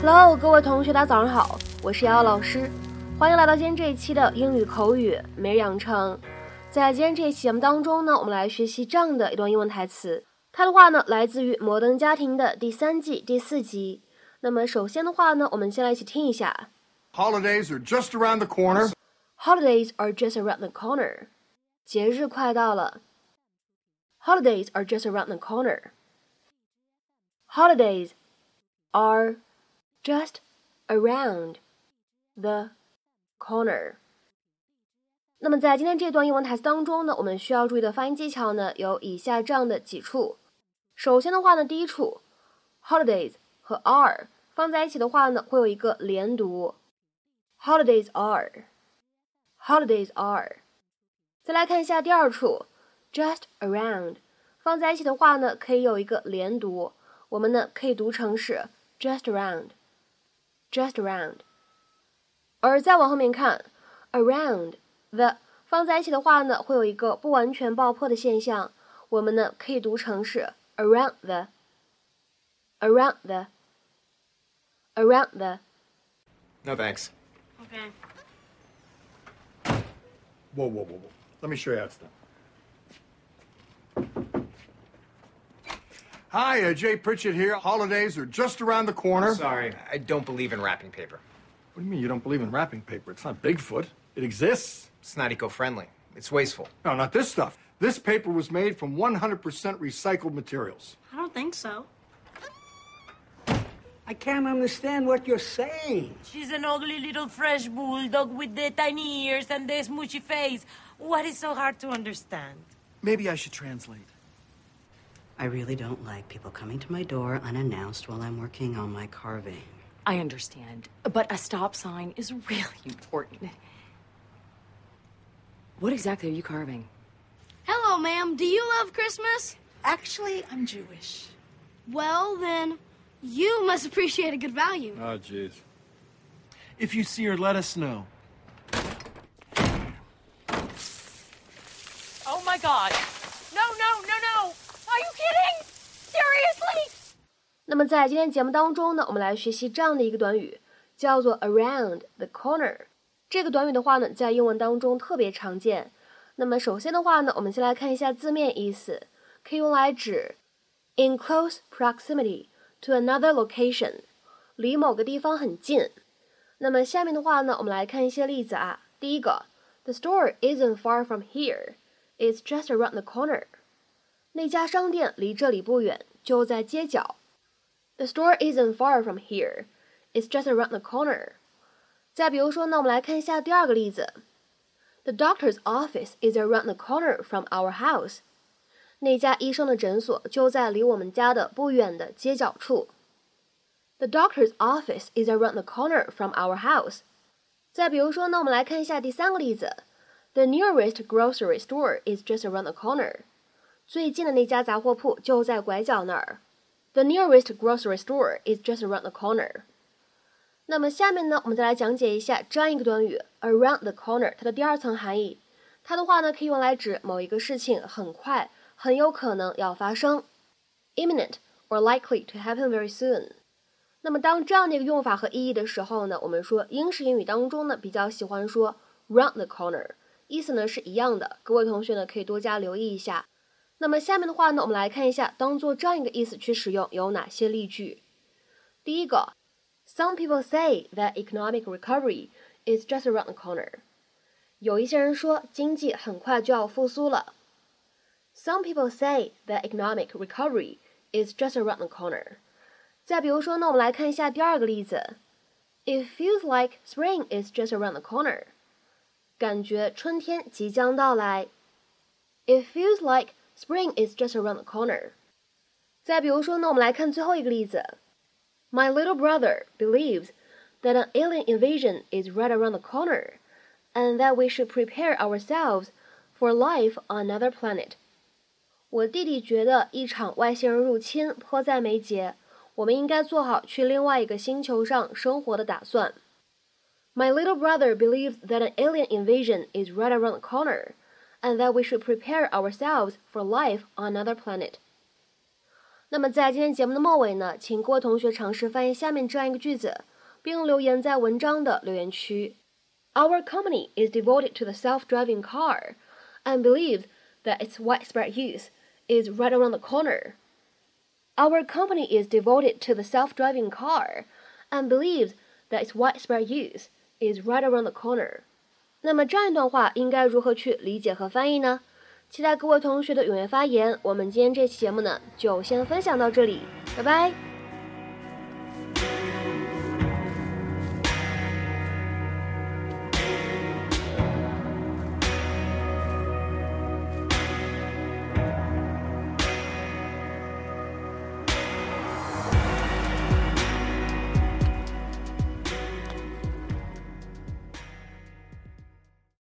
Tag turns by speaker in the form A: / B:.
A: Hello，各位同学，大家早上好，我是瑶瑶老师，欢迎来到今天这一期的英语口语每日养成。在今天这一期节目当中呢，我们来学习这样的一段英文台词，它的话呢来自于《摩登家庭》的第三季第四集。那么首先的话呢，我们先来一起听一下。
B: Holidays are just around the corner.
A: Holidays are just around the corner. 节日快到了。Holidays are just around the corner. Holidays are just around the corner. 那么在今天这段英文台词当中呢，我们需要注意的发音技巧呢，有以下这样的几处。首先的话呢，第一处，holidays 和 are 放在一起的话呢，会有一个连读。Holidays are, holidays are。再来看一下第二处，just around 放在一起的话呢，可以有一个连读， 我们呢可以读成是 just around, just around。而再往后面看，around。the 放在一起的话呢，会有一个不完全爆破的现象，我们呢可以读成是 around the，around the，around
C: the。No thanks.
D: Okay.
B: Whoa, whoa, whoa, whoa. Let me show you how it's done. Hi, uh, Jay Pritchett here. Holidays are just around the corner.
C: Sorry, I don't believe in wrapping paper.
B: What do you mean you don't believe in wrapping paper? It's not Bigfoot. It exists.
C: It's not eco-friendly. It's wasteful.
B: No, not this stuff. This paper was made from 100% recycled materials.
D: I don't think so.
E: I can't understand what you're saying.
D: She's an ugly little French bulldog with the tiny ears and the smoochy face. What is so hard to understand?
F: Maybe I should translate.
G: I really don't like people coming to my door unannounced while I'm working on my carving.
H: I understand, but a stop sign is really important. What exactly are you carving?
I: Hello, ma'am. Do you love Christmas?
F: Actually, I'm Jewish.
I: Well, then, you must appreciate a good value.
B: Oh, jeez.
F: If you see her, let us know.
A: 那么在今天节目当中呢，我们来学习这样的一个短语，叫做 around the corner。这个短语的话呢，在英文当中特别常见。那么首先的话呢，我们先来看一下字面意思，可以用来指 in close proximity to another location，离某个地方很近。那么下面的话呢，我们来看一些例子啊。第一个，The store isn't far from here. It's just around the corner. 那家商店离这里不远，就在街角。The store isn't far from here. It's just around the corner. 再比如说呢，我们来看一下第二个例子。The doctor's office is around the corner from our house. 那家医生的诊所就在离我们家的不远的街角处。The doctor's office is around the corner from our house. 再比如说呢，我们来看一下第三个例子。The nearest grocery store is just around the corner. 最近的那家杂货铺就在拐角那儿。 The nearest grocery store is just around the corner. 那么下面呢，我们再来讲解一下这样一个短语 around the corner 它的第二层含义。它的话呢，可以用来指某一个事情很快、很有可能要发生，imminent or likely to happen very soon。那么当这样的一个用法和意义的时候呢，我们说英式英语当中呢比较喜欢说 round the corner，意思呢是一样的。各位同学呢可以多加留意一下。那么下面的话呢，我们来看一下当做这样一个意思去使用有哪些例句。第一个。Some people say that economic recovery is just around the corner. 有一些人说经济很快就要复苏了。Some people say that economic recovery is just around the corner. 再比如说呢，我们来看一下第二个例子。It feels like spring is just around the corner. 感觉春天即将到来。It feels like spring is just around the corner. 再比如说呢，我们来看最后一个例子。my little brother believes that an alien invasion is right around the corner, and that we should prepare ourselves for life on another planet. 我弟弟觉得一场外星人入侵迫在眉睫，我们应该做好去另外一个星球上生活的打算。My little brother believes that an alien invasion is right around the corner, and that we should prepare ourselves for life on another planet. 那么在今天节目的末尾呢，请各位同学尝试翻译下面这样一个句子，并留言在文章的留言区。Our company is devoted to the self-driving car and believes that its widespread use is right around the corner. Our company is devoted to the self-driving car and believes that its widespread use is right around the corner. 那么这样一段话应该如何去理解和翻译呢？期待各位同学的踊跃发言。我们今天这期节目呢，就先分享到这里，拜拜。